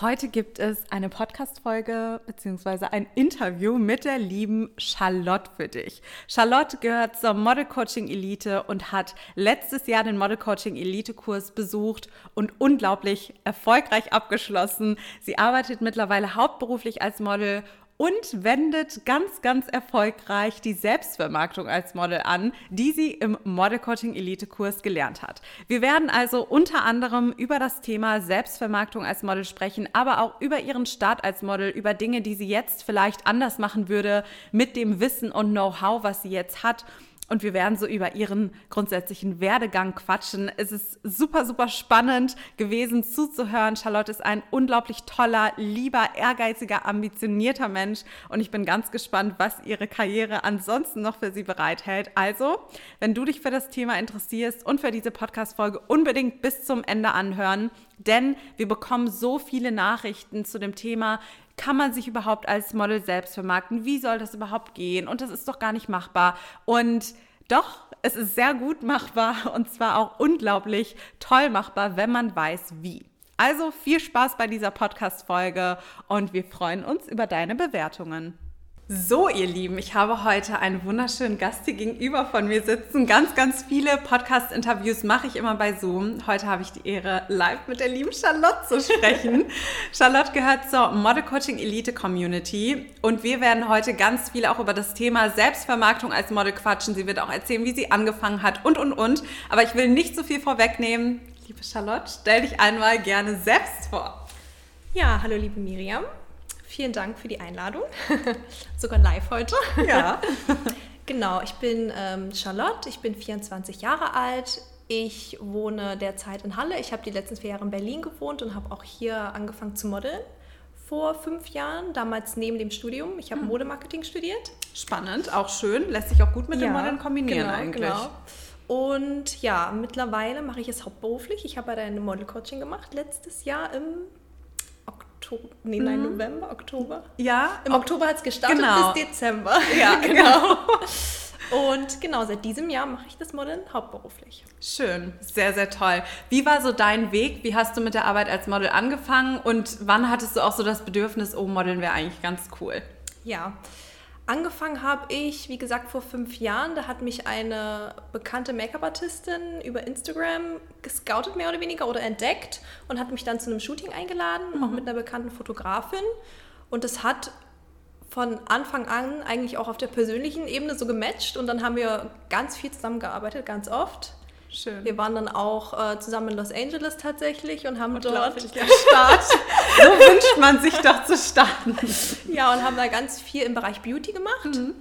Heute gibt es eine Podcast-Folge bzw. ein Interview mit der lieben Charlotte für dich. Charlotte gehört zur Model Coaching Elite und hat letztes Jahr den Model Coaching Elite Kurs besucht und unglaublich erfolgreich abgeschlossen. Sie arbeitet mittlerweile hauptberuflich als Model und wendet ganz, ganz erfolgreich die Selbstvermarktung als Model an, die sie im Model Coaching Elite Kurs gelernt hat. Wir werden also unter anderem über das Thema Selbstvermarktung als Model sprechen, aber auch über ihren Start als Model, über Dinge, die sie jetzt vielleicht anders machen würde mit dem Wissen und Know-how, was sie jetzt hat und wir werden so über ihren grundsätzlichen Werdegang quatschen. Es ist super, super spannend gewesen zuzuhören. Charlotte ist ein unglaublich toller, lieber, ehrgeiziger, ambitionierter Mensch und ich bin ganz gespannt, was ihre Karriere ansonsten noch für sie bereithält. Also, wenn du dich für das Thema interessierst und für diese Podcast-Folge unbedingt bis zum Ende anhören, denn wir bekommen so viele Nachrichten zu dem Thema, kann man sich überhaupt als Model selbst vermarkten? Wie soll das überhaupt gehen? Und das ist doch gar nicht machbar. Und doch, es ist sehr gut machbar und zwar auch unglaublich toll machbar, wenn man weiß, wie. Also viel Spaß bei dieser Podcast-Folge und wir freuen uns über deine Bewertungen. So, ihr Lieben, ich habe heute einen wunderschönen Gast hier gegenüber von mir sitzen. Ganz, ganz viele Podcast-Interviews mache ich immer bei Zoom. Heute habe ich die Ehre, live mit der lieben Charlotte zu sprechen. Charlotte gehört zur Model Coaching Elite Community und wir werden heute ganz viel auch über das Thema Selbstvermarktung als Model quatschen. Sie wird auch erzählen, wie sie angefangen hat und, und, und. Aber ich will nicht so viel vorwegnehmen. Liebe Charlotte, stell dich einmal gerne selbst vor. Ja, hallo liebe Miriam. Vielen Dank für die Einladung. Sogar live heute. Ja. genau, ich bin ähm, Charlotte, ich bin 24 Jahre alt. Ich wohne derzeit in Halle. Ich habe die letzten vier Jahre in Berlin gewohnt und habe auch hier angefangen zu modeln vor fünf Jahren, damals neben dem Studium. Ich habe mhm. Modemarketing studiert. Spannend, auch schön, lässt sich auch gut mit ja, dem Modeln kombinieren genau, eigentlich. Genau. Und ja, mittlerweile mache ich es hauptberuflich. Ich habe ein Model-Coaching gemacht letztes Jahr im Oktober, nee, nein, mhm. November, Oktober. Ja. Im Oktober hat es gestartet genau. bis Dezember. Ja, genau. Und genau, seit diesem Jahr mache ich das Model hauptberuflich. Schön, sehr, sehr toll. Wie war so dein Weg? Wie hast du mit der Arbeit als Model angefangen und wann hattest du auch so das Bedürfnis, oh, Modeln wäre eigentlich ganz cool? Ja, Angefangen habe ich, wie gesagt, vor fünf Jahren. Da hat mich eine bekannte Make-up-Artistin über Instagram gescoutet, mehr oder weniger, oder entdeckt und hat mich dann zu einem Shooting eingeladen, mhm. auch mit einer bekannten Fotografin. Und das hat von Anfang an eigentlich auch auf der persönlichen Ebene so gematcht und dann haben wir ganz viel zusammengearbeitet, ganz oft. Schön. Wir waren dann auch äh, zusammen in Los Angeles tatsächlich und haben dort der Start. so wünscht man sich doch zu starten. Ja, und haben da ganz viel im Bereich Beauty gemacht. Mhm.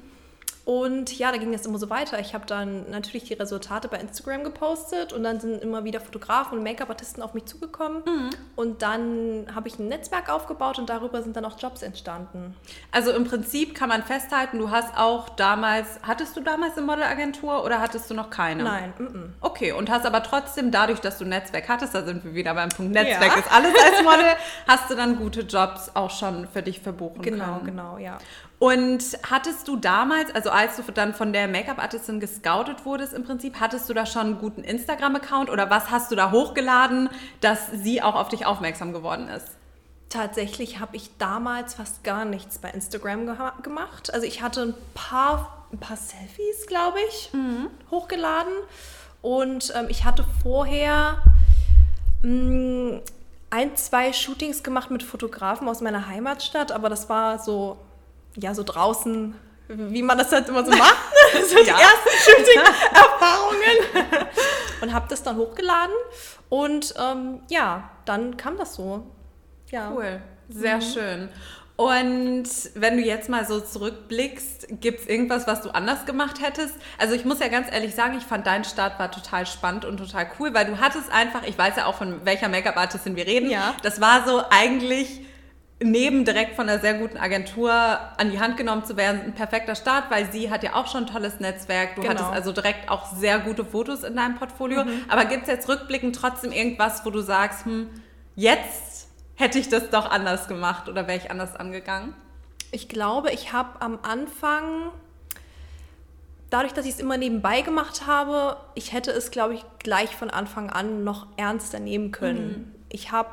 Und ja, da ging es immer so weiter. Ich habe dann natürlich die Resultate bei Instagram gepostet und dann sind immer wieder Fotografen und Make-up-Artisten auf mich zugekommen. Mhm. Und dann habe ich ein Netzwerk aufgebaut und darüber sind dann auch Jobs entstanden. Also im Prinzip kann man festhalten, du hast auch damals, hattest du damals eine Modelagentur oder hattest du noch keine? Nein. M -m. Okay, und hast aber trotzdem dadurch, dass du ein Netzwerk hattest, da sind wir wieder beim Punkt Netzwerk, ja. ist alles als Model, hast du dann gute Jobs auch schon für dich verbuchen genau, können. Genau, genau, ja. Und hattest du damals, also als du dann von der Make-up-Artistin gescoutet wurdest im Prinzip, hattest du da schon einen guten Instagram-Account oder was hast du da hochgeladen, dass sie auch auf dich aufmerksam geworden ist? Tatsächlich habe ich damals fast gar nichts bei Instagram ge gemacht. Also ich hatte ein paar, ein paar Selfies, glaube ich, mhm. hochgeladen. Und ähm, ich hatte vorher mh, mm, ein, zwei Shootings gemacht mit Fotografen aus meiner Heimatstadt, aber das war so ja, so draußen, wie man das halt immer so macht. so die ersten Shooting-Erfahrungen. und habe das dann hochgeladen. Und ähm, ja, dann kam das so. Ja. Cool, sehr mhm. schön. Und wenn du jetzt mal so zurückblickst, gibt es irgendwas, was du anders gemacht hättest? Also ich muss ja ganz ehrlich sagen, ich fand dein Start war total spannend und total cool, weil du hattest einfach, ich weiß ja auch von welcher Make-up-Artistin wir reden, ja. das war so eigentlich neben direkt von einer sehr guten Agentur an die Hand genommen zu werden, ein perfekter Start, weil sie hat ja auch schon ein tolles Netzwerk. Du genau. hattest also direkt auch sehr gute Fotos in deinem Portfolio. Mhm. Aber gibt es jetzt rückblickend trotzdem irgendwas, wo du sagst, hm, jetzt hätte ich das doch anders gemacht oder wäre ich anders angegangen? Ich glaube, ich habe am Anfang, dadurch, dass ich es immer nebenbei gemacht habe, ich hätte es, glaube ich, gleich von Anfang an noch ernster nehmen können. Mhm. Ich habe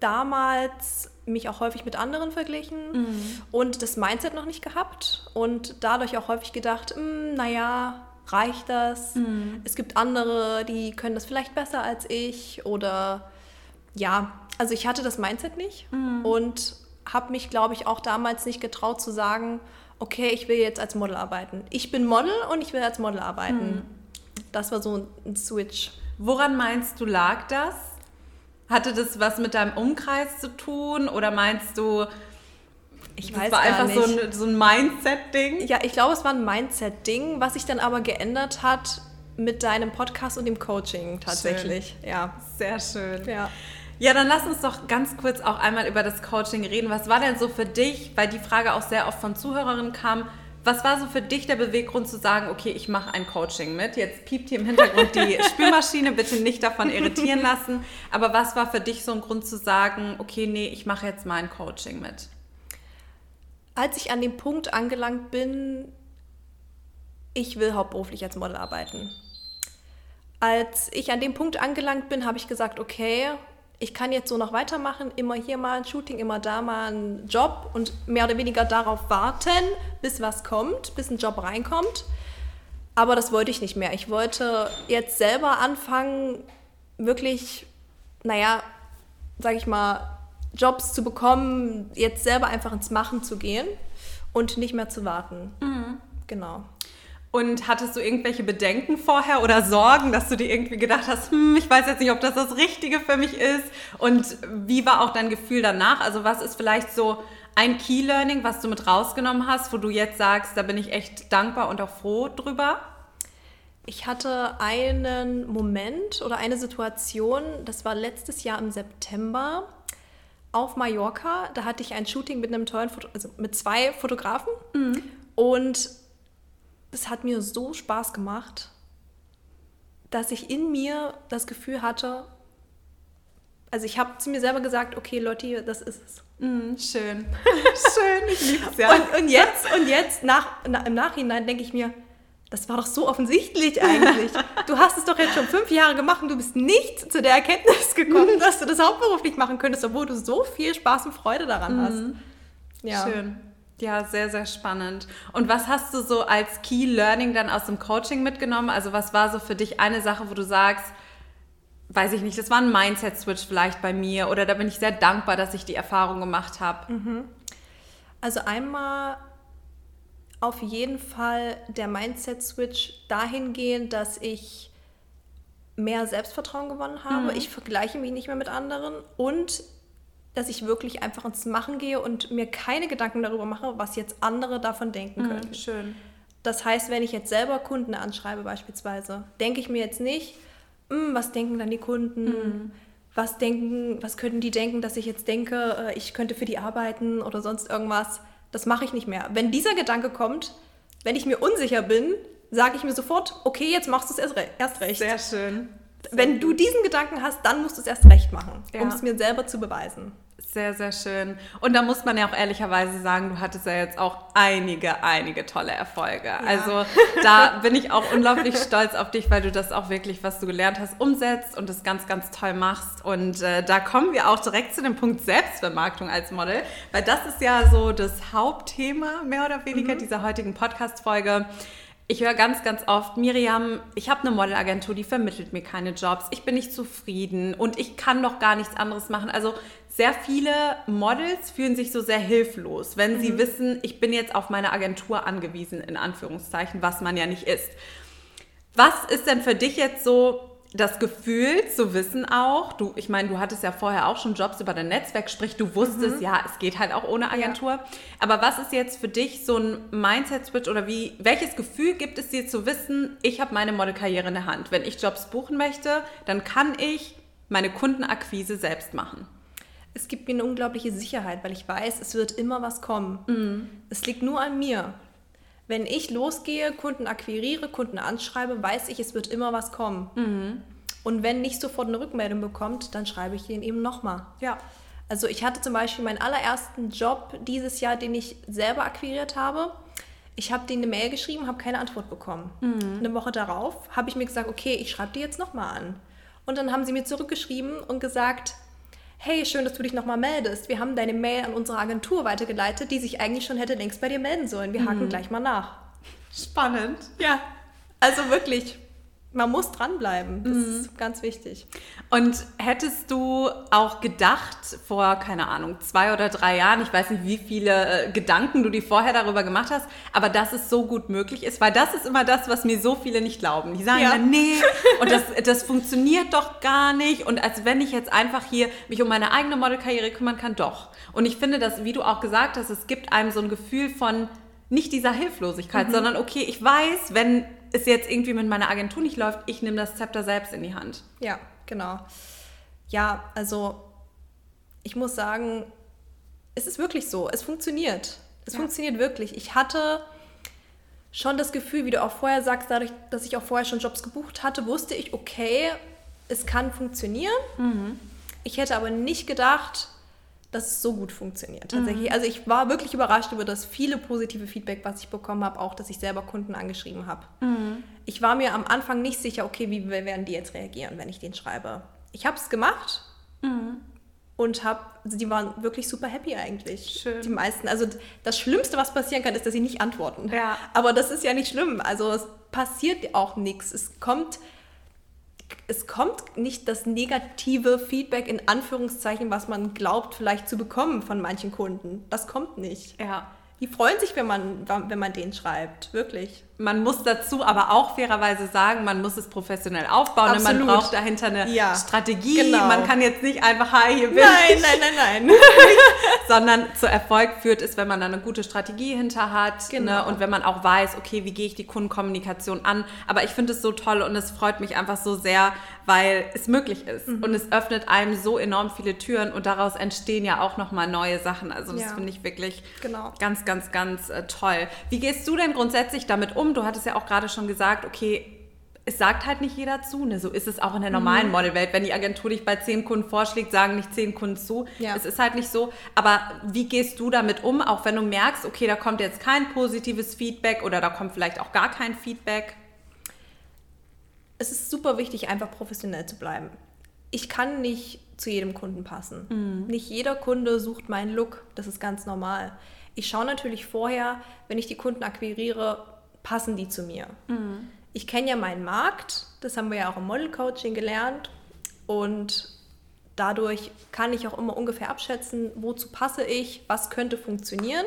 damals mich auch häufig mit anderen verglichen mhm. und das Mindset noch nicht gehabt und dadurch auch häufig gedacht, hm, naja, reicht das? Mhm. Es gibt andere, die können das vielleicht besser als ich oder ja, also ich hatte das Mindset nicht mhm. und habe mich, glaube ich, auch damals nicht getraut zu sagen, okay, ich will jetzt als Model arbeiten. Ich bin Model und ich will als Model arbeiten. Mhm. Das war so ein Switch. Woran meinst du, lag das? Hatte das was mit deinem Umkreis zu tun oder meinst du, ich weiß das war einfach nicht. so ein, so ein Mindset-Ding? Ja, ich glaube, es war ein Mindset-Ding, was sich dann aber geändert hat mit deinem Podcast und dem Coaching tatsächlich. Schön. Ja, sehr schön. Ja. Ja, dann lass uns doch ganz kurz auch einmal über das Coaching reden. Was war denn so für dich, weil die Frage auch sehr oft von Zuhörerinnen kam, was war so für dich der Beweggrund zu sagen, okay, ich mache ein Coaching mit? Jetzt piept hier im Hintergrund die Spülmaschine, bitte nicht davon irritieren lassen. Aber was war für dich so ein Grund zu sagen, okay, nee, ich mache jetzt mal ein Coaching mit? Als ich an dem Punkt angelangt bin, ich will hauptberuflich als Model arbeiten. Als ich an dem Punkt angelangt bin, habe ich gesagt, okay, ich kann jetzt so noch weitermachen, immer hier mal ein Shooting, immer da mal ein Job und mehr oder weniger darauf warten, bis was kommt, bis ein Job reinkommt. Aber das wollte ich nicht mehr. Ich wollte jetzt selber anfangen, wirklich, naja, sag ich mal, Jobs zu bekommen, jetzt selber einfach ins Machen zu gehen und nicht mehr zu warten. Mhm. Genau. Und hattest du irgendwelche Bedenken vorher oder Sorgen, dass du dir irgendwie gedacht hast, hm, ich weiß jetzt nicht, ob das das Richtige für mich ist? Und wie war auch dein Gefühl danach? Also was ist vielleicht so ein Key Learning, was du mit rausgenommen hast, wo du jetzt sagst, da bin ich echt dankbar und auch froh drüber? Ich hatte einen Moment oder eine Situation, das war letztes Jahr im September auf Mallorca. Da hatte ich ein Shooting mit einem tollen Foto also mit zwei Fotografen. Mhm. Und es hat mir so Spaß gemacht, dass ich in mir das Gefühl hatte, also ich habe zu mir selber gesagt, okay, Lotti, das ist es. Mm, schön. schön, ich liebe es ja. Und, und, jetzt, und jetzt nach, na, im Nachhinein denke ich mir, das war doch so offensichtlich eigentlich. Du hast es doch jetzt schon fünf Jahre gemacht und du bist nicht zu der Erkenntnis gekommen, dass du das hauptberuflich machen könntest, obwohl du so viel Spaß und Freude daran hast. Mm. Ja. Schön. Ja, sehr, sehr spannend. Und was hast du so als Key Learning dann aus dem Coaching mitgenommen? Also was war so für dich eine Sache, wo du sagst, weiß ich nicht, das war ein Mindset-Switch vielleicht bei mir oder da bin ich sehr dankbar, dass ich die Erfahrung gemacht habe? Mhm. Also einmal auf jeden Fall der Mindset-Switch dahingehend, dass ich mehr Selbstvertrauen gewonnen habe. Mhm. Ich vergleiche mich nicht mehr mit anderen und dass ich wirklich einfach ins Machen gehe und mir keine Gedanken darüber mache, was jetzt andere davon denken mhm, können. Schön. Das heißt, wenn ich jetzt selber Kunden anschreibe beispielsweise, denke ich mir jetzt nicht, hm, was denken dann die Kunden? Mhm. Was denken, was könnten die denken, dass ich jetzt denke, äh, ich könnte für die arbeiten oder sonst irgendwas? Das mache ich nicht mehr. Wenn dieser Gedanke kommt, wenn ich mir unsicher bin, sage ich mir sofort, okay, jetzt machst du es erst recht. Sehr schön. Sehr wenn du diesen Gedanken hast, dann musst du es erst recht machen, ja. um es mir selber zu beweisen. Sehr, sehr schön. Und da muss man ja auch ehrlicherweise sagen, du hattest ja jetzt auch einige, einige tolle Erfolge. Ja. Also da bin ich auch unglaublich stolz auf dich, weil du das auch wirklich, was du gelernt hast, umsetzt und das ganz, ganz toll machst. Und äh, da kommen wir auch direkt zu dem Punkt Selbstvermarktung als Model, weil das ist ja so das Hauptthema mehr oder weniger mhm. dieser heutigen Podcast-Folge. Ich höre ganz, ganz oft, Miriam, ich habe eine Modelagentur, die vermittelt mir keine Jobs, ich bin nicht zufrieden und ich kann doch gar nichts anderes machen. Also sehr viele Models fühlen sich so sehr hilflos, wenn mhm. sie wissen, ich bin jetzt auf meine Agentur angewiesen, in Anführungszeichen, was man ja nicht ist. Was ist denn für dich jetzt so das Gefühl zu wissen auch, du, ich meine, du hattest ja vorher auch schon Jobs über dein Netzwerk, sprich, du wusstest, mhm. ja, es geht halt auch ohne Agentur. Ja. Aber was ist jetzt für dich so ein Mindset-Switch oder wie, welches Gefühl gibt es dir zu wissen, ich habe meine Modelkarriere in der Hand. Wenn ich Jobs buchen möchte, dann kann ich meine Kundenakquise selbst machen. Es gibt mir eine unglaubliche Sicherheit, weil ich weiß, es wird immer was kommen. Mhm. Es liegt nur an mir. Wenn ich losgehe, Kunden akquiriere, Kunden anschreibe, weiß ich, es wird immer was kommen. Mhm. Und wenn nicht sofort eine Rückmeldung bekommt, dann schreibe ich den eben nochmal. Ja. Also ich hatte zum Beispiel meinen allerersten Job dieses Jahr, den ich selber akquiriert habe. Ich habe denen eine Mail geschrieben, habe keine Antwort bekommen. Mhm. Eine Woche darauf habe ich mir gesagt, okay, ich schreibe die jetzt nochmal an. Und dann haben sie mir zurückgeschrieben und gesagt, hey, schön, dass du dich nochmal meldest. Wir haben deine Mail an unsere Agentur weitergeleitet, die sich eigentlich schon hätte längst bei dir melden sollen. Wir haken gleich mal nach. Spannend. Ja, also wirklich, man muss dranbleiben. Das ist ganz wichtig. Und hättest du auch gedacht, vor, keine Ahnung, zwei oder drei Jahren, ich weiß nicht, wie viele äh, Gedanken du dir vorher darüber gemacht hast, aber dass es so gut möglich ist, weil das ist immer das, was mir so viele nicht glauben. Die sagen Ja. dann, nee, und das, das funktioniert doch gar nicht. Und als wenn ich jetzt einfach hier mich um meine eigene Modelkarriere kümmern kann, doch. Und ich finde, dass, wie du auch gesagt hast, es gibt einem so ein Gefühl von nicht dieser Hilflosigkeit, sondern okay, ich weiß, wenn es jetzt irgendwie mit meiner Agentur nicht läuft, ich nehme das Zepter selbst in die Hand. Ja, genau. Ja, also ich muss sagen, es ist wirklich so. Es funktioniert. Es Ja. funktioniert wirklich. Ich hatte schon das Gefühl, wie du auch vorher sagst, dadurch, dass ich auch vorher schon Jobs gebucht hatte, wusste ich, okay, es kann funktionieren. Ich hätte aber nicht gedacht, dass es so gut funktioniert. Tatsächlich. Also ich war wirklich überrascht über das viele positive Feedback, was ich bekommen habe, auch dass ich selber Kunden angeschrieben habe. Ich war mir am Anfang nicht sicher, okay, wie werden die jetzt reagieren, wenn ich den schreibe. Ich habe es gemacht und habe, also die waren wirklich super happy eigentlich. Schön. Die meisten. Also das Schlimmste, was passieren kann, ist, dass sie nicht antworten. Ja. Aber das ist ja nicht schlimm. Also es passiert auch nichts. Es kommt, es kommt nicht das negative Feedback in Anführungszeichen, was man glaubt, vielleicht zu bekommen von manchen Kunden. Das kommt nicht. Ja. Die freuen sich, wenn man, wenn man den schreibt. Wirklich. Man muss dazu aber auch fairerweise sagen, man muss es professionell aufbauen. und Man Absolut. braucht dahinter eine Ja, Strategie. genau. Man kann jetzt nicht einfach, hi, hier bin Nein, ich. nein, nein, nein. sondern zu Erfolg führt es, wenn man da eine gute Strategie hinter hat Genau. ne? und wenn man auch weiß, okay, wie gehe ich die Kundenkommunikation an. Aber ich finde es so toll und es freut mich einfach so sehr, weil es möglich ist Mhm. und es öffnet einem so enorm viele Türen und daraus entstehen ja auch nochmal neue Sachen. Also das Ja. finde ich wirklich Genau. ganz, ganz, ganz äh, toll. Wie gehst du denn grundsätzlich damit um? Du hattest ja auch gerade schon gesagt, okay, es sagt halt nicht jeder zu. Ne? So ist es auch in der Mhm. normalen Modelwelt. Wenn die Agentur dich bei zehn Kunden vorschlägt, sagen nicht zehn Kunden zu. Ja. Es ist halt nicht so. Aber wie gehst du damit um, auch wenn du merkst, okay, da kommt jetzt kein positives Feedback oder da kommt vielleicht auch gar kein Feedback? es ist super wichtig, einfach professionell zu bleiben. Ich kann nicht zu jedem Kunden passen. Nicht jeder Kunde sucht meinen Look. Das ist ganz normal. Ich schaue natürlich vorher, wenn ich die Kunden akquiriere, passen die zu mir. Ich kenne ja meinen Markt. Das haben wir ja auch im Model Coaching gelernt. Und dadurch kann ich auch immer ungefähr abschätzen, wozu passe ich, was könnte funktionieren.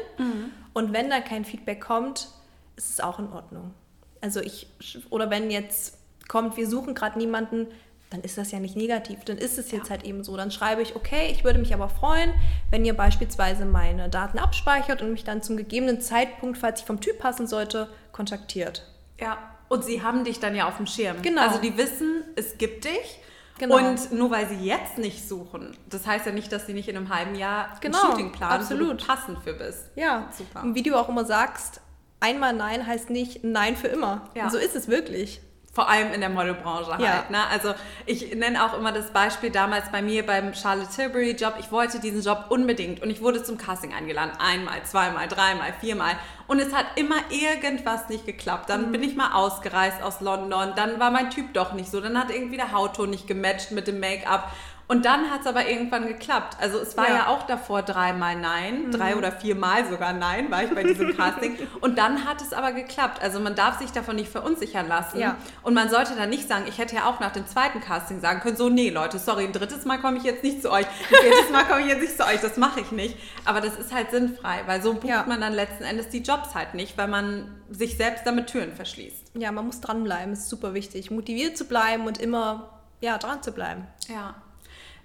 Und wenn da kein Feedback kommt, ist es auch in Ordnung. Also ich, oder wenn jetzt kommt, wir suchen gerade niemanden, dann ist das ja nicht negativ. Dann ist es jetzt halt eben so. Dann schreibe ich, okay, ich würde mich aber freuen, wenn ihr beispielsweise meine Daten abspeichert und mich dann zum gegebenen Zeitpunkt, falls ich vom Typ passen sollte, kontaktiert. Ja. Und sie haben dich dann ja auf dem Schirm. Genau. Also die wissen, es gibt dich. Genau. Und nur weil sie jetzt nicht suchen, das heißt ja nicht, dass sie nicht in einem halben Jahr Genau, ein Shooting planen, absolut. passend für bist. Ja, Super. Und wie du auch immer sagst, einmal Nein heißt nicht Nein für immer. Ja. Und so ist es wirklich. Vor allem in der Modelbranche halt. Ja. Ne? Also ich nenne auch immer das Beispiel damals bei mir beim Charlotte Tilbury Job. Ich wollte diesen Job unbedingt und ich wurde zum Casting eingeladen. Einmal, zweimal, dreimal, viermal. Und es hat immer irgendwas nicht geklappt. Dann Mhm. bin ich mal ausgereist aus London. Dann war mein Typ doch nicht so. Dann hat irgendwie der Hautton nicht gematcht mit dem Make-up. Und dann hat es aber irgendwann geklappt. Also es war ja, Ja. Mhm. auch davor dreimal Nein, drei oder viermal sogar Nein, war ich bei diesem Casting. Und dann hat es aber geklappt. Also man darf sich davon nicht verunsichern lassen. Ja. Und man sollte dann nicht sagen, ich hätte ja auch nach dem zweiten Casting sagen können, so, nee, Leute, sorry, ein drittes Mal komme ich jetzt nicht zu euch, ein viertes Mal komme ich jetzt nicht zu euch, das mache ich nicht. Aber das ist halt sinnfrei, weil so bucht Ja. man dann letzten Endes die Jobs halt nicht, weil man sich selbst damit Türen verschließt. Ja, man muss dranbleiben, ist super wichtig. Motiviert zu bleiben und immer ja, dran zu bleiben. Ja.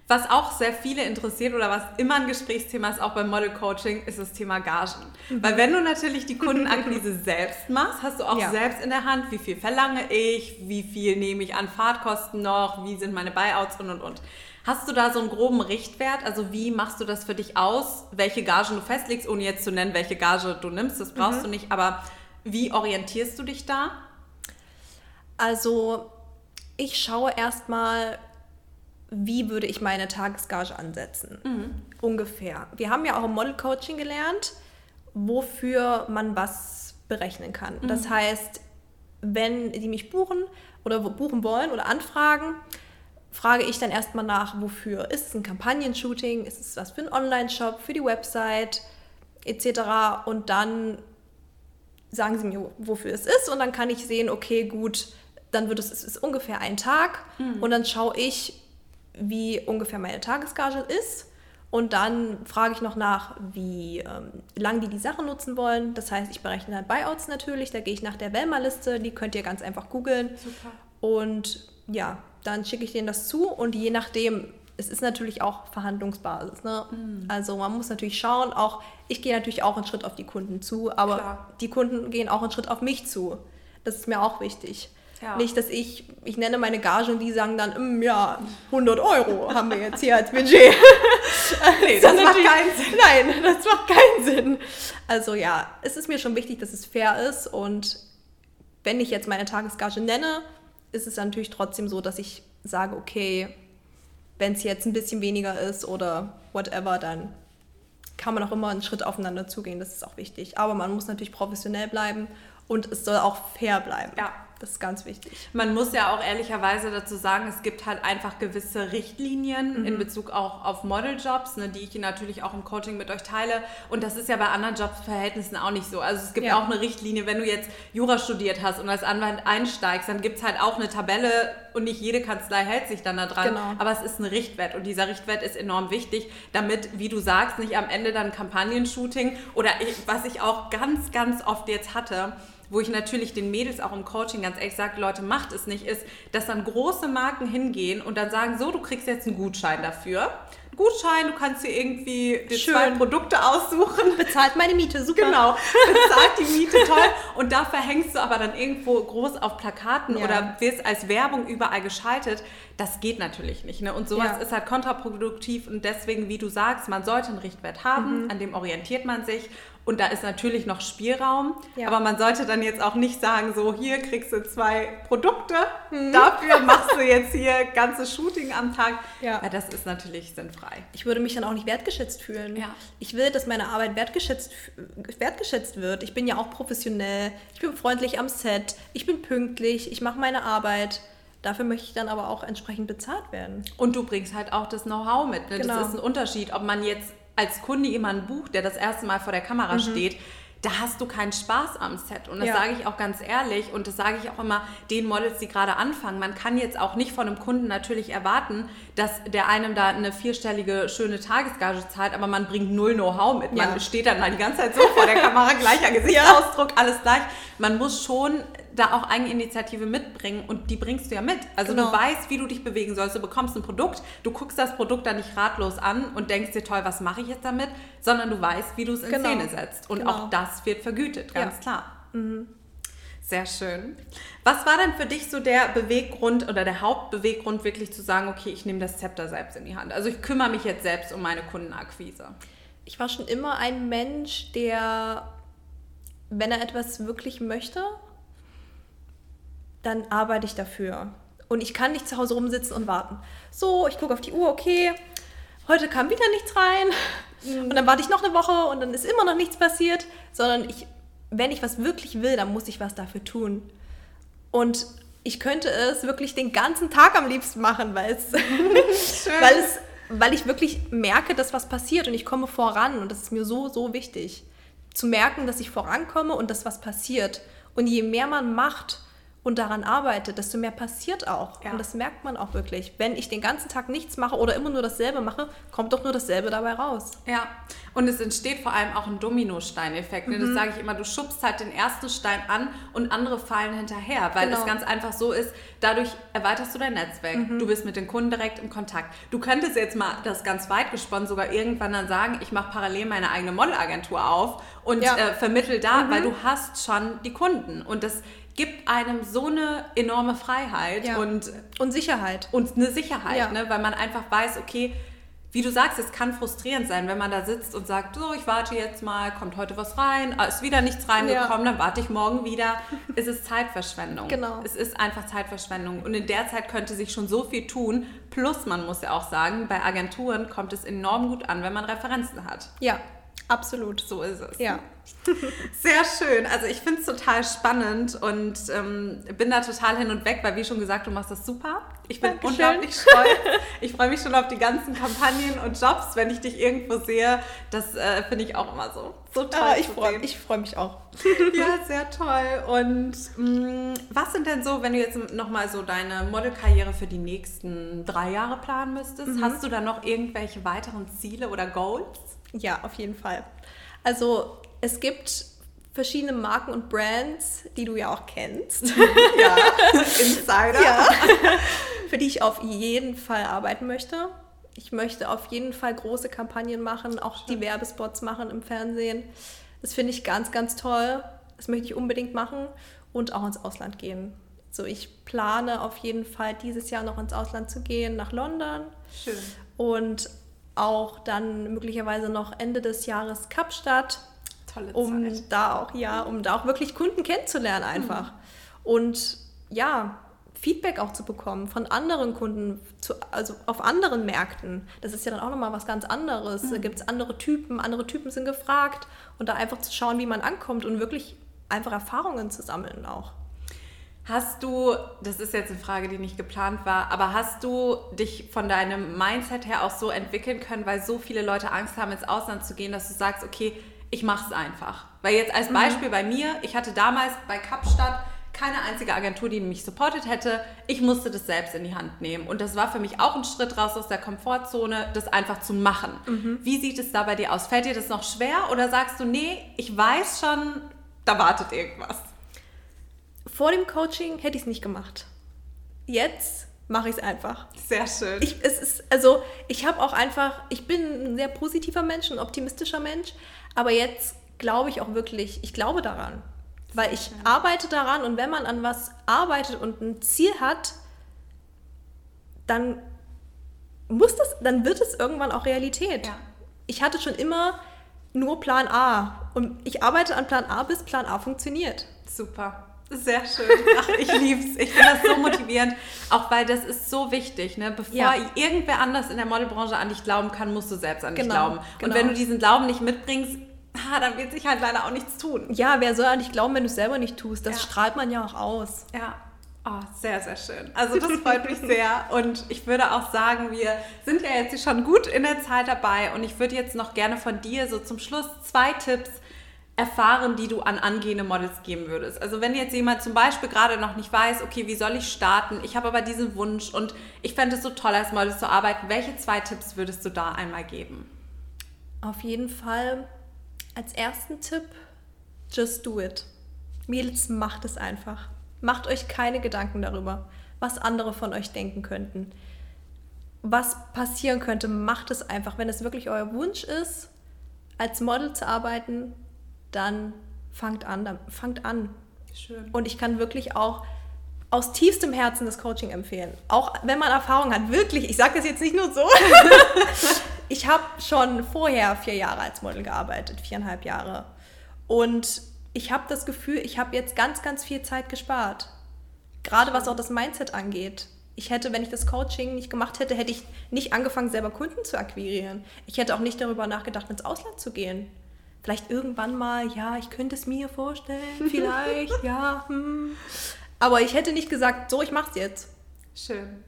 Was auch sehr viele interessiert oder was immer ein Gesprächsthema ist, auch beim Model Coaching, ist das Thema Gagen. Weil wenn du natürlich die Kundenakquise selbst machst, hast du auch Ja. selbst in der Hand, wie viel verlange ich, wie viel nehme ich an Fahrtkosten noch, wie sind meine Buyouts und und und. Hast du da so einen groben Richtwert? Also wie machst du das für dich aus? Welche Gagen du festlegst, ohne jetzt zu nennen, welche Gage du nimmst, das brauchst du nicht, aber wie orientierst du dich da? Also ich schaue erstmal, wie würde ich meine Tagesgage ansetzen. Ungefähr. Wir haben ja auch im Model Coaching gelernt, wofür man was berechnen kann. Das heißt, wenn die mich buchen oder buchen wollen oder anfragen, frage ich dann erstmal nach, wofür. Ist es ein Kampagnen-Shooting? Ist es was für einen Online-Shop, für die Website etc. Und dann sagen sie mir, wofür es ist und dann kann ich sehen, okay, gut, dann wird es, es ist ungefähr ein Tag mhm. und dann schaue ich, wie ungefähr meine Tagesgage ist und dann frage ich noch nach, wie ähm, lang die die Sache nutzen wollen. Das heißt, ich berechne dann Buyouts natürlich, da gehe ich nach der Welma-Liste, die könnt ihr ganz einfach googeln. Super. Und ja, dann schicke ich denen das zu und je nachdem, es ist natürlich auch Verhandlungsbasis. Ne? Mhm. Also man muss natürlich schauen, auch ich gehe natürlich auch einen Schritt auf die Kunden zu, aber Klar. die Kunden gehen auch einen Schritt auf mich zu. Das ist mir auch wichtig. Ja. Nicht, dass ich, ich nenne meine Gage und die sagen dann, mm, ja, 100 Euro haben wir jetzt hier als Budget. nee, das, das macht keinen Sinn. Nein, das macht keinen Sinn. Also ja, es ist mir schon wichtig, dass es fair ist und wenn ich jetzt meine Tagesgage nenne, ist es natürlich trotzdem so, dass ich sage, okay, wenn es jetzt ein bisschen weniger ist oder whatever, dann kann man auch immer einen Schritt aufeinander zugehen. Das ist auch wichtig. Aber man muss natürlich professionell bleiben und es soll auch fair bleiben. Ja. Das ist ganz wichtig. Man muss ja auch ehrlicherweise dazu sagen, es gibt halt einfach gewisse Richtlinien mhm. in Bezug auch auf Modeljobs, ne, die ich natürlich auch im Coaching mit euch teile. Und das ist ja bei anderen Jobsverhältnissen auch nicht so. Also es gibt ja. auch eine Richtlinie, wenn du jetzt Jura studiert hast und als Anwalt einsteigst, dann gibt es halt auch eine Tabelle und nicht jede Kanzlei hält sich dann da dran. Genau. Aber es ist ein Richtwert und dieser Richtwert ist enorm wichtig, damit, wie du sagst, nicht am Ende dann Kampagnenshooting oder ich, was ich auch ganz, ganz oft jetzt hatte, wo ich natürlich den Mädels auch im Coaching ganz ehrlich sage, Leute, macht es nicht, ist, dass dann große Marken hingehen und dann sagen, so, du kriegst jetzt einen Gutschein dafür. Gutschein, du kannst dir irgendwie die zwei Produkte aussuchen. Bezahlt meine Miete, super. Genau, bezahlt die Miete, toll. Und da verhängst du aber dann irgendwo groß auf Plakaten ja. oder wirst als Werbung überall geschaltet. Das geht natürlich nicht. Ne? Und sowas ja. ist halt kontraproduktiv und deswegen, wie du sagst, man sollte einen Richtwert haben, mhm. an dem orientiert man sich und da ist natürlich noch Spielraum, ja. aber man sollte dann jetzt auch nicht sagen, so hier kriegst du zwei Produkte, mhm. dafür machst du jetzt hier ganzes Shooting am Tag. Ja. ja. das ist natürlich sinnfrei. Ich würde mich dann auch nicht wertgeschätzt fühlen. Ja. Ich will, dass meine Arbeit wertgeschätzt, wertgeschätzt wird. Ich bin ja auch professionell, ich bin freundlich am Set, ich bin pünktlich, ich mache meine Arbeit. Dafür möchte ich dann aber auch entsprechend bezahlt werden. Und du bringst halt auch das Know-how mit. Ne? Genau. Das ist ein Unterschied, ob man jetzt als Kunde jemanden bucht, der das erste Mal vor der Kamera mhm. steht, da hast du keinen Spaß am Set. Und das ja. sage ich auch ganz ehrlich und das sage ich auch immer den Models, die gerade anfangen. Man kann jetzt auch nicht von einem Kunden natürlich erwarten, dass der einem da eine vierstellige schöne Tagesgage zahlt, aber man bringt null Know-how mit. Man ja. steht dann mal die ganze Zeit so vor der Kamera, gleicher Gesichtsausdruck, alles gleich. Man muss schon da auch Eigeninitiative mitbringen und die bringst du ja mit. Also genau. du weißt, wie du dich bewegen sollst. Du bekommst ein Produkt, du guckst das Produkt dann nicht ratlos an und denkst dir, toll, was mache ich jetzt damit? Sondern du weißt, wie du es in genau. Szene setzt. Und genau. auch das wird vergütet, ganz ja. klar. Mhm. Sehr schön. Was war denn für dich so der Beweggrund oder der Hauptbeweggrund, wirklich zu sagen, okay, ich nehme das Zepter selbst in die Hand? Also ich kümmere mich jetzt selbst um meine Kundenakquise. Ich war schon immer ein Mensch, der, wenn er etwas wirklich möchte, dann arbeite ich dafür. Und ich kann nicht zu Hause rumsitzen und warten. So, ich gucke auf die Uhr, okay, heute kam wieder nichts rein. Mhm. Und dann warte ich noch eine Woche und dann ist immer noch nichts passiert. Sondern ich, wenn ich was wirklich will, dann muss ich was dafür tun. Und ich könnte es wirklich den ganzen Tag am liebsten machen, weil es, weil es, weil ich wirklich merke, dass was passiert und ich komme voran und das ist mir so, so wichtig. Zu merken, dass ich vorankomme und dass was passiert. Und je mehr man macht, und daran arbeitet, desto mehr passiert auch. Ja. Und das merkt man auch wirklich. Wenn ich den ganzen Tag nichts mache oder immer nur dasselbe mache, kommt doch nur dasselbe dabei raus. Ja, und es entsteht vor allem auch ein Dominosteineffekt. Mhm. Das sage ich immer, du schubst halt den ersten Stein an und andere fallen hinterher, weil genau. es ganz einfach so ist, dadurch erweiterst du dein Netzwerk. Mhm. Du bist mit den Kunden direkt im Kontakt. Du könntest jetzt mal das ganz weit gesponnen sogar irgendwann dann sagen, ich mache parallel meine eigene Modelagentur auf und ja. äh, vermittel da, mhm. weil du hast schon die Kunden. Und das gibt einem so eine enorme Freiheit ja. und, und Sicherheit. Und eine Sicherheit, ja. ne? weil man einfach weiß, okay, wie du sagst, es kann frustrierend sein, wenn man da sitzt und sagt, so, ich warte jetzt mal, kommt heute was rein, ah, ist wieder nichts reingekommen, ja. dann warte ich morgen wieder. es ist Zeitverschwendung. Genau. Es ist einfach Zeitverschwendung. Und in der Zeit könnte sich schon so viel tun. Plus, man muss ja auch sagen, bei Agenturen kommt es enorm gut an, wenn man Referenzen hat. Ja, absolut. So ist es. Ja. Sehr schön. Also ich finde es total spannend und ähm, bin da total hin und weg, weil wie schon gesagt, du machst das super. Ich bin Dankeschön. unglaublich stolz. Ich freue mich schon auf die ganzen Kampagnen und Jobs, wenn ich dich irgendwo sehe. Das äh, finde ich auch immer so, so toll. Ah, ich freue freu mich auch. ja, sehr toll. Und mh, mm, was sind denn so, wenn du jetzt nochmal so deine Modelkarriere für die nächsten drei Jahre planen müsstest? Mhm. Hast du da noch irgendwelche weiteren Ziele oder Goals? Ja, auf jeden Fall. Also es gibt verschiedene Marken und Brands, die du ja auch kennst. ja, Insider. Ja, für die ich auf jeden Fall arbeiten möchte. Ich möchte auf jeden Fall große Kampagnen machen, auch die Werbespots machen im Fernsehen. Das finde ich ganz, ganz toll. Das möchte ich unbedingt machen und auch ins Ausland gehen. So, ich plane auf jeden Fall dieses Jahr noch ins Ausland zu gehen, nach London. Schön. Und auch dann möglicherweise noch Ende des Jahres Kapstadt tolle Zeit. Um da auch, ja, um da auch wirklich Kunden kennenzulernen einfach. Mhm. Und ja, Feedback auch zu bekommen von anderen Kunden, zu, also auf anderen Märkten. Das ist ja dann auch nochmal was ganz anderes. Mhm. Da gibt es andere Typen, andere Typen sind gefragt und da einfach zu schauen, wie man ankommt und wirklich einfach Erfahrungen zu sammeln auch. Hast du, das ist jetzt eine Frage, die nicht geplant war, aber hast du dich von deinem Mindset her auch so entwickeln können, weil so viele Leute Angst haben, ins Ausland zu gehen, dass du sagst, okay, ich mache es einfach. Weil jetzt als mhm. Beispiel mhm. bei mir, ich hatte damals bei Kapstadt keine einzige Agentur, die mich supportet hätte. Ich musste das selbst in die Hand nehmen. Und das war für mich auch ein Schritt raus aus der Komfortzone, das einfach zu machen. Mhm. Wie sieht es da bei dir aus? Fällt dir das noch schwer oder sagst du, nee, ich weiß schon, da wartet irgendwas? Vor dem Coaching hätte ich es nicht gemacht. Jetzt mache ich es einfach. Sehr schön. Ich, es ist, also, ich habe auch einfach, ich bin ein sehr positiver Mensch, ein optimistischer Mensch, aber jetzt glaube ich auch wirklich, ich glaube daran. Weil ich arbeite daran und wenn man an was arbeitet und ein Ziel hat, dann muss das, dann wird es irgendwann auch Realität. Ja. Ich hatte schon immer nur Plan A und ich arbeite an Plan A, bis Plan A funktioniert. Super. Sehr schön. Ach, ich lieb's. Ich finde das so motivierend. Auch weil das ist so wichtig, ne? Bevor ja. irgendwer anders in der Modelbranche an dich glauben kann, musst du selbst an dich genau, glauben. Und genau. wenn du diesen Glauben nicht mitbringst, ah, dann wird sich halt leider auch nichts tun. Ja, wer soll an dich glauben, wenn du es selber nicht tust? Das ja. strahlt man ja auch aus. Ja. Oh, sehr, sehr schön. Also das freut mich sehr. Und ich würde auch sagen, wir sind ja jetzt schon gut in der Zeit dabei. Und ich würde jetzt noch gerne von dir so zum Schluss zwei Tipps erfahren, die du an angehende Models geben würdest? Also wenn jetzt jemand zum Beispiel gerade noch nicht weiß, okay, wie soll ich starten? Ich habe aber diesen Wunsch und ich fände es so toll, als Model zu arbeiten. Welche zwei Tipps würdest du da einmal geben? Auf jeden Fall als ersten Tipp, just do it. Mädels, macht es einfach. Macht euch keine Gedanken darüber, was andere von euch denken könnten. Was passieren könnte, macht es einfach. Wenn es wirklich euer Wunsch ist, als Model zu arbeiten, dann fangt an. fangt an. Schön. Und ich kann wirklich auch aus tiefstem Herzen das Coaching empfehlen. Auch wenn man Erfahrung hat, wirklich, ich sage das jetzt nicht nur so. ich habe schon vorher vier Jahre als Model gearbeitet, viereinhalb Jahre. Und ich habe das Gefühl, ich habe jetzt ganz, ganz viel Zeit gespart. Gerade was auch das Mindset angeht. Ich hätte, wenn ich das Coaching nicht gemacht hätte, hätte ich nicht angefangen, selber Kunden zu akquirieren. Ich hätte auch nicht darüber nachgedacht, ins Ausland zu gehen vielleicht irgendwann mal, ja, ich könnte es mir vorstellen, vielleicht, ja. Hm. Aber ich hätte nicht gesagt, so, ich mach's jetzt. Schön.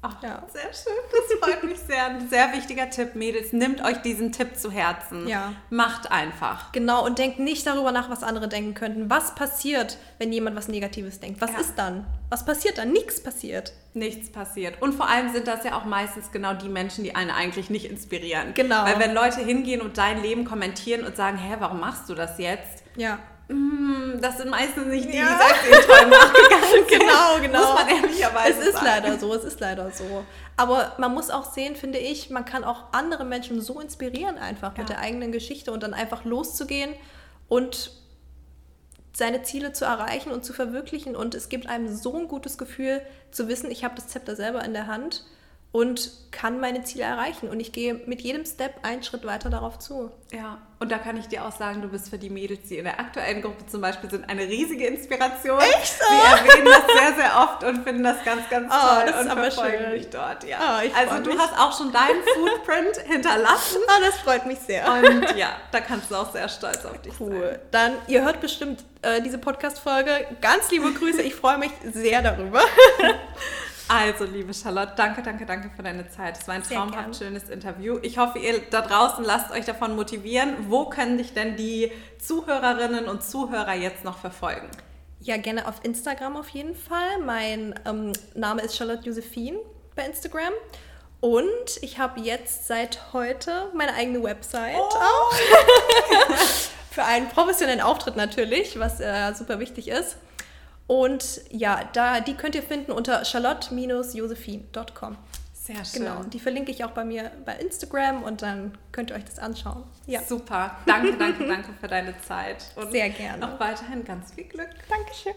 Ach, ja. Sehr schön, das freut mich sehr. Ein sehr wichtiger Tipp, Mädels. Nimmt euch diesen Tipp zu Herzen. Ja. Macht einfach. Genau, und denkt nicht darüber nach, was andere denken könnten. Was passiert, wenn jemand was Negatives denkt? Was ja. ist dann? Was passiert dann? Nichts passiert. Nichts passiert. Und vor allem sind das ja auch meistens genau die Menschen, die einen eigentlich nicht inspirieren. Genau. Weil wenn Leute hingehen und dein Leben kommentieren und sagen, hä, warum machst du das jetzt? Ja das sind meistens nicht die, ja. die selbst den nachgegangen sind. genau, genau. Muss man ehrlicherweise Es ist sagen. leider so, es ist leider so. Aber man muss auch sehen, finde ich, man kann auch andere Menschen so inspirieren einfach ja. mit der eigenen Geschichte und dann einfach loszugehen und seine Ziele zu erreichen und zu verwirklichen. Und es gibt einem so ein gutes Gefühl zu wissen, ich habe das Zepter selber in der Hand und kann meine Ziele erreichen. Und ich gehe mit jedem Step einen Schritt weiter darauf zu. Ja, und da kann ich dir auch sagen, du bist für die Mädels, die in der aktuellen Gruppe zum Beispiel sind, eine riesige Inspiration. Echt so? Wir erwähnen das sehr, sehr oft und finden das ganz, ganz oh, toll das ist und aber schön. dich dort. Ja. Oh, also du mich. hast auch schon deinen Footprint hinterlassen. Oh, das freut mich sehr. Und ja, da kannst du auch sehr stolz auf dich cool. sein. Cool. Dann, ihr hört bestimmt äh, diese Podcast-Folge. Ganz liebe Grüße, ich freue mich sehr darüber. Also, liebe Charlotte, danke, danke, danke für deine Zeit. Es war ein traumhaft schönes Interview. Ich hoffe, ihr da draußen lasst euch davon motivieren. Wo können dich denn die Zuhörerinnen und Zuhörer jetzt noch verfolgen? Ja, gerne auf Instagram auf jeden Fall. Mein ähm, Name ist Charlotte Josephine bei Instagram. Und ich habe jetzt seit heute meine eigene Website oh. auch. Für einen professionellen Auftritt natürlich, was äh, super wichtig ist. Und ja, da, die könnt ihr finden unter charlotte-josephine.com. Sehr schön. Genau, die verlinke ich auch bei mir bei Instagram und dann könnt ihr euch das anschauen. Ja. Super. Danke, danke, danke für deine Zeit. Und Sehr gerne. Noch weiterhin ganz viel Glück. Dankeschön.